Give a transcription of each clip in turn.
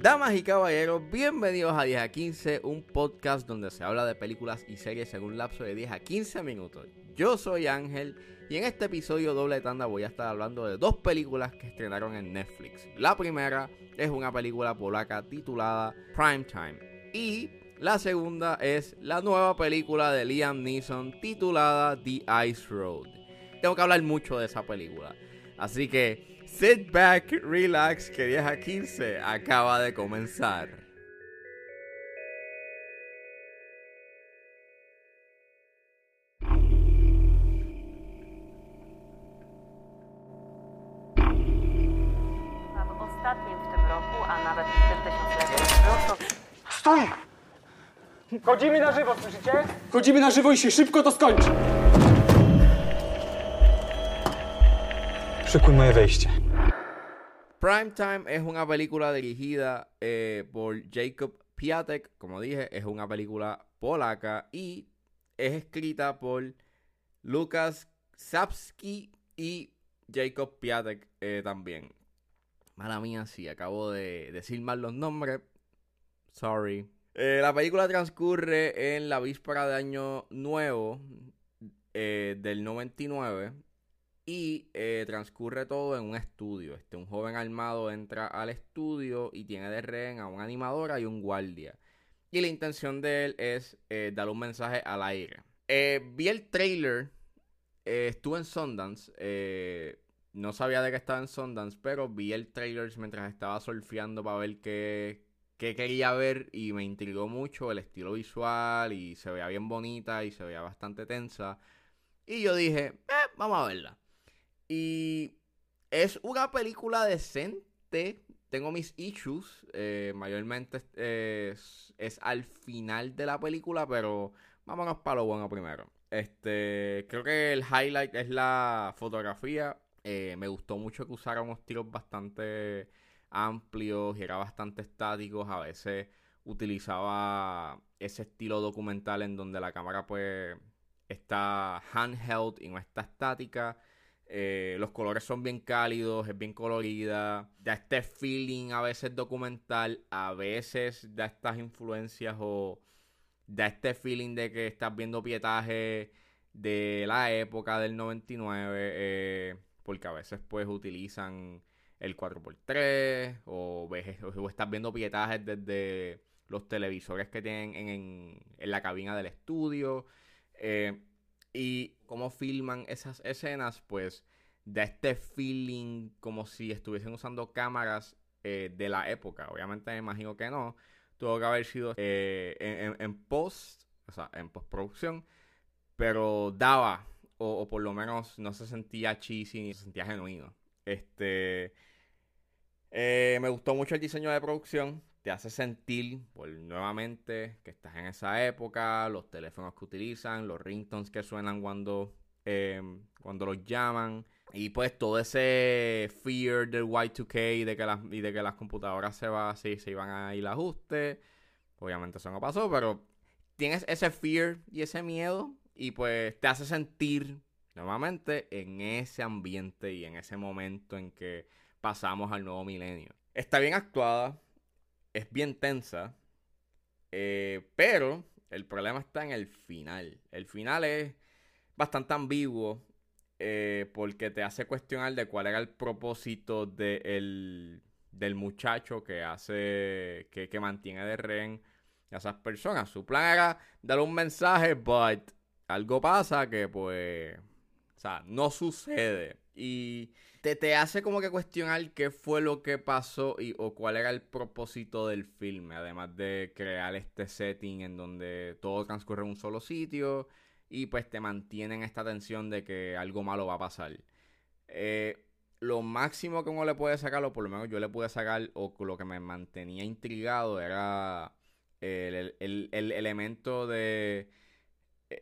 Damas y caballeros, bienvenidos a 10 a 15, un podcast donde se habla de películas y series en un lapso de 10 a 15 minutos. Yo soy Ángel y en este episodio doble tanda voy a estar hablando de dos películas que estrenaron en Netflix. La primera es una película polaca titulada Primetime y la segunda es la nueva película de Liam Neeson titulada The Ice Road. Tengo que hablar mucho de esa película, así que sit back, relax, que 10 a 15 acaba de comenzar. Stój! Chodzimy na żywo, słyszycie? Chodzimy na żywo i się szybko to skończy. Szykuj moje wejście. Primetime es una película dirigida eh, por Jacob Piatek, como dije, es una película polaca y es escrita por Lukas Sapski y Jacob Piatek eh, también. Mala mía, sí, acabo de decir mal los nombres. Sorry. Eh, la película transcurre en la víspera de Año Nuevo eh, del 99 y eh, transcurre todo en un estudio. Este, un joven armado entra al estudio y tiene de rehén a una animadora y un guardia. Y la intención de él es eh, dar un mensaje al aire. Vi el trailer, estuve en Sundance. no sabía de que estaba en Sundance, pero vi el trailer mientras estaba surfeando para ver qué, qué quería ver y me intrigó mucho el estilo visual y se veía bien bonita y se veía bastante tensa. Y yo dije, eh, vamos a verla. Y es una película decente. Tengo mis issues. eh, mayormente es, es al final de la película, pero vámonos para lo bueno primero. Este, creo que el highlight es la fotografía. Eh, me gustó mucho que usara unos tiros bastante amplios y era bastante estáticos. A veces utilizaba ese estilo documental en donde la cámara pues está handheld y no está estática. Eh, los colores son bien cálidos, es bien colorida. Da este feeling a veces documental, a veces da estas influencias o da este feeling de que estás viendo pietaje de la época del 99. eh, porque a veces pues utilizan el 4x3 o, ves, o estás viendo pietajes desde los televisores que tienen en, en- la cabina del estudio. Eh, y cómo filman esas escenas, pues da este feeling como si estuviesen usando cámaras eh, de la época. Obviamente me imagino que no. Tuvo que haber sido eh, en, en- en post, o sea, en postproducción. Pero daba, o, o por lo menos no se sentía cheesy ni se sentía genuino. Este. Eh, me gustó mucho el diseño de producción. Te hace sentir, por nuevamente, que estás en esa época, los teléfonos que utilizan, los ringtones que suenan cuando, eh, cuando los llaman. Y pues todo ese fear del Y2K de que las, y de que las computadoras se, va, sí, se iban a ir a ajuste. Obviamente eso no pasó, pero tienes ese fear y ese miedo y pues te hace sentir nuevamente en ese ambiente y en ese momento en que pasamos al nuevo milenio. Está bien actuada, es bien tensa, eh, pero el problema está en el final. El final es bastante ambiguo eh, porque te hace cuestionar de cuál era el propósito de el- del muchacho que hace, que, mantiene de rehén a esas personas. Su plan era darle un mensaje, but algo pasa que pues, o sea, no sucede. Y te, te hace como que cuestionar qué fue lo que pasó y, o cuál era el propósito del filme, además de crear este setting en donde todo transcurre en un solo sitio y pues te mantienen esta tensión de que algo malo va a pasar. Eh, lo máximo que uno le puede sacar, o por lo menos yo le pude sacar, o lo que me mantenía intrigado, era el, el- el- el elemento de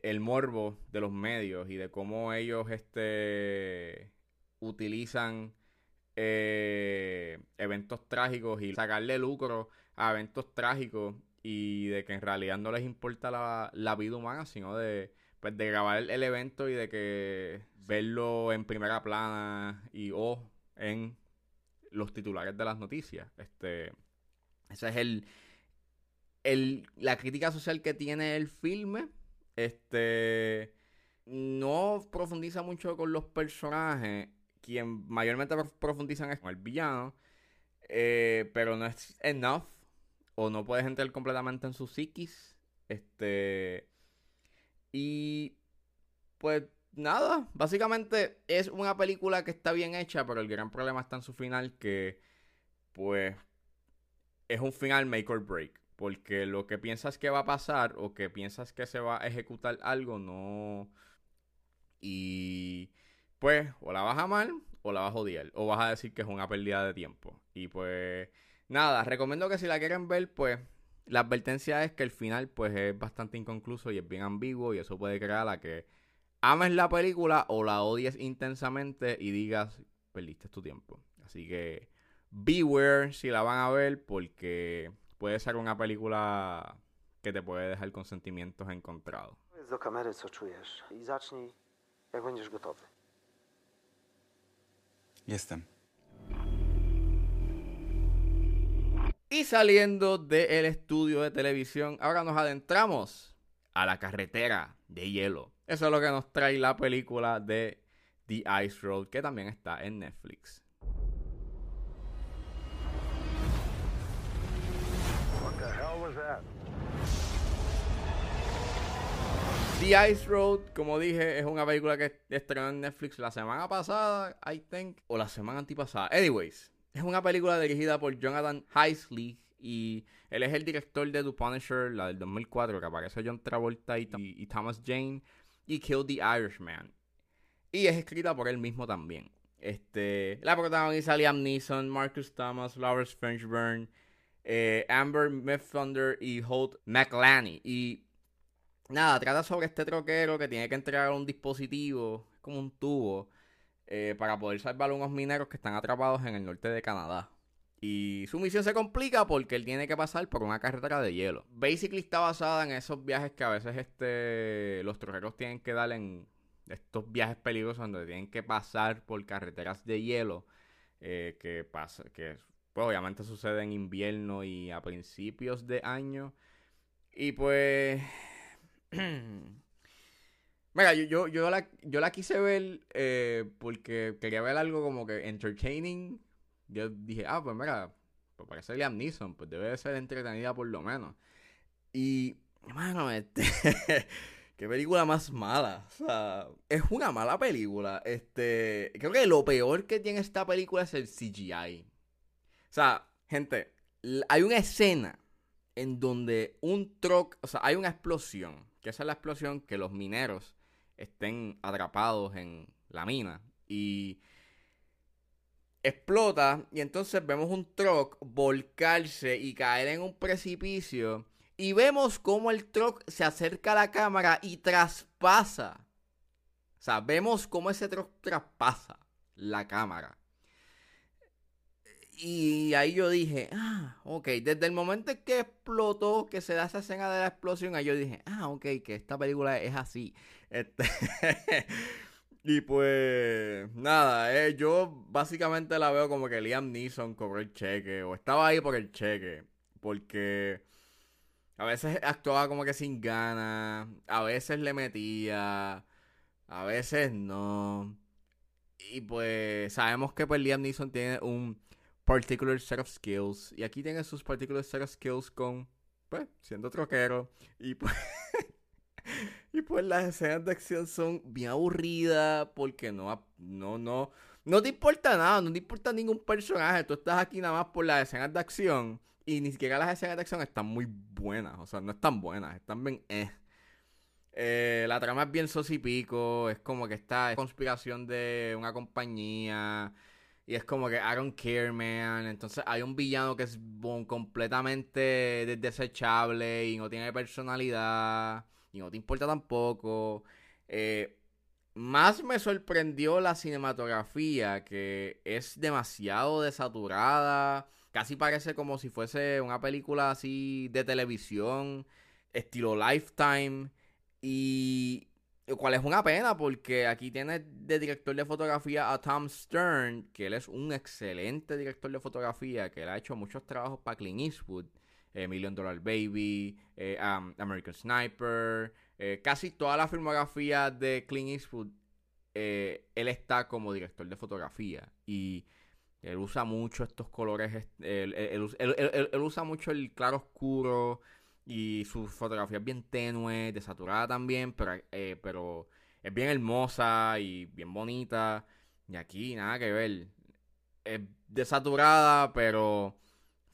el morbo de los medios y de cómo ellos este utilizan eh, eventos trágicos y sacarle lucro a eventos trágicos y de que en realidad no les importa la, la vida humana, sino de pues de grabar el, el evento y de que verlo en primera plana y o en los titulares de las noticias. Este, esa es el, el, la crítica social que tiene el filme. Este, no profundiza mucho con los personajes. Quien mayormente prof- profundizan es con el villano. eh, pero no es enough. O no puedes entrar completamente en su psiquis. Este. Y. Pues nada. Básicamente es una película que está bien hecha. Pero el gran problema está en su final. Que. Pues. Es un final make or break. Porque lo que piensas que va a pasar. O que piensas que se va a ejecutar algo. No. Y. Pues. O la vas a amar. O la vas a odiar. O vas a decir que es una pérdida de tiempo. Y pues. Nada, recomiendo que si la quieren ver, pues la advertencia es que el final pues es bastante inconcluso y es bien ambiguo y eso puede crear a que ames la película o la odies intensamente y digas, perdiste tu tiempo. Así que beware si la van a ver porque puede ser una película que te puede dejar con sentimientos encontrados. Jestem. Y saliendo del estudio de televisión, ahora nos adentramos a la carretera de hielo. Eso es lo que nos trae la película de The Ice Road, que también está en Netflix. The Ice Road, como dije, es una película que estrenó en Netflix la semana pasada, I think, o la semana antipasada. Anyways, es una película dirigida por Jonathan Heisley y él es el director de The Punisher, la del 2004, que aparece John Travolta y, Thomas Jane, y Kill the Irishman. Y es escrita por él mismo también. Este, la protagoniza Liam Neeson, Marcus Thomas, Lawrence Fishburne, eh, Amber Midthunder y Holt McLaney. Y nada, trata sobre este troquero que tiene que entregar un dispositivo, como un tubo, eh, para poder salvar a unos mineros que están atrapados en el norte de Canadá. Y su misión se complica porque él tiene que pasar por una carretera de hielo. Basically está basada en esos viajes que a veces este, los troqueros tienen que dar en estos viajes peligrosos donde tienen que pasar por carreteras de hielo. eh, que pasa, que pues, obviamente sucede en invierno y a principios de año. Y pues... Mira, yo, yo, yo, la, yo la quise ver eh, porque quería ver algo como que entertaining. Yo dije, ah, pues mira, pues parece Liam Neeson, pues debe de ser entretenida por lo menos. Y, hermano, este, qué película más mala. O sea, es una mala película. Este, creo que lo peor que tiene esta película es el CGI. O sea, gente, hay una escena en donde un truck, o sea, hay una explosión, que esa es la explosión que los mineros estén atrapados en la mina y explota y entonces vemos un truck volcarse y caer en un precipicio y vemos cómo el truck se acerca a la cámara y traspasa. O sea, vemos cómo ese truck traspasa la cámara. Y ahí yo dije, ah, ok, desde el momento en que explotó, que se da esa escena de la explosión, ahí yo dije, ah, ok, que esta película es así. Este, y pues, nada, eh, yo básicamente la veo como que Liam Neeson cobró el cheque, o estaba ahí por el cheque, porque a veces actuaba como que sin ganas, a veces le metía, a veces no. Y pues sabemos que pues Liam Neeson tiene un particular set of skills. Y aquí tiene sus particular set of skills con, pues, siendo troquero. Y pues, y pues las escenas de acción son bien aburridas porque no, no, no, no te importa nada, no te importa ningún personaje. Tú estás aquí nada más por las escenas de acción. Y ni siquiera las escenas de acción están muy buenas. O sea, no están buenas, están bien eh. Eh, la trama es bien sosipico. Es como que esta conspiración de una compañía. Y es como que I don't care, man. Entonces hay un villano que es completamente de- desechable y no tiene personalidad. Y no te importa tampoco. Eh, más me sorprendió la cinematografía, que es demasiado desaturada. Casi parece como si fuese una película así de televisión, estilo Lifetime. Y cual es una pena porque aquí tiene de director de fotografía a Tom Stern, que él es un excelente director de fotografía, que él ha hecho muchos trabajos para Clint Eastwood, eh, Million Dollar Baby, eh, um, American Sniper, eh, casi toda la filmografía de Clint Eastwood, él está como director de fotografía y él usa mucho estos colores, él, él usa mucho el claro oscuro, y su fotografía es bien tenue, desaturada también, pero, eh, pero es bien hermosa y bien bonita. Y aquí nada que ver. Es desaturada, pero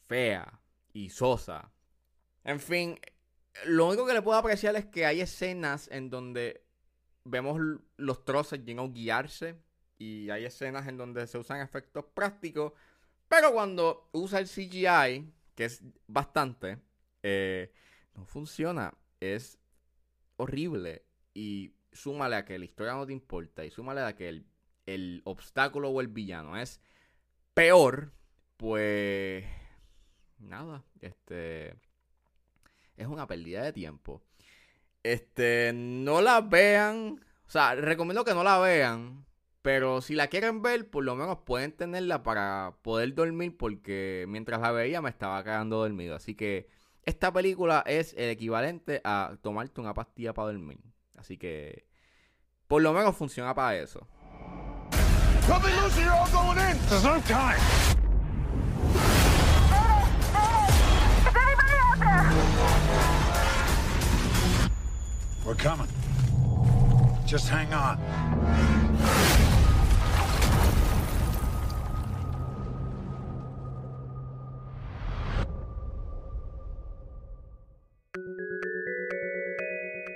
fea y sosa. En fin, lo único que le puedo apreciar es que hay escenas en donde vemos los trozos llenos guiarse. Y hay escenas en donde se usan efectos prácticos. Pero cuando usa el CGI, que es bastante, eh, no funciona. Es horrible. Y súmale a que la historia no te importa. Y súmale a que el, obstáculo o el villano es peor. Pues. Nada. Este. Es una pérdida de tiempo. Este. No la vean. O sea, recomiendo que no la vean. Pero si la quieren ver, por lo menos pueden tenerla para poder dormir. Porque mientras la veía me estaba quedando dormido. Así que esta película es el equivalente a tomarte una pastilla para dormir. Así que por lo menos funciona para eso. We're coming. Just hang on.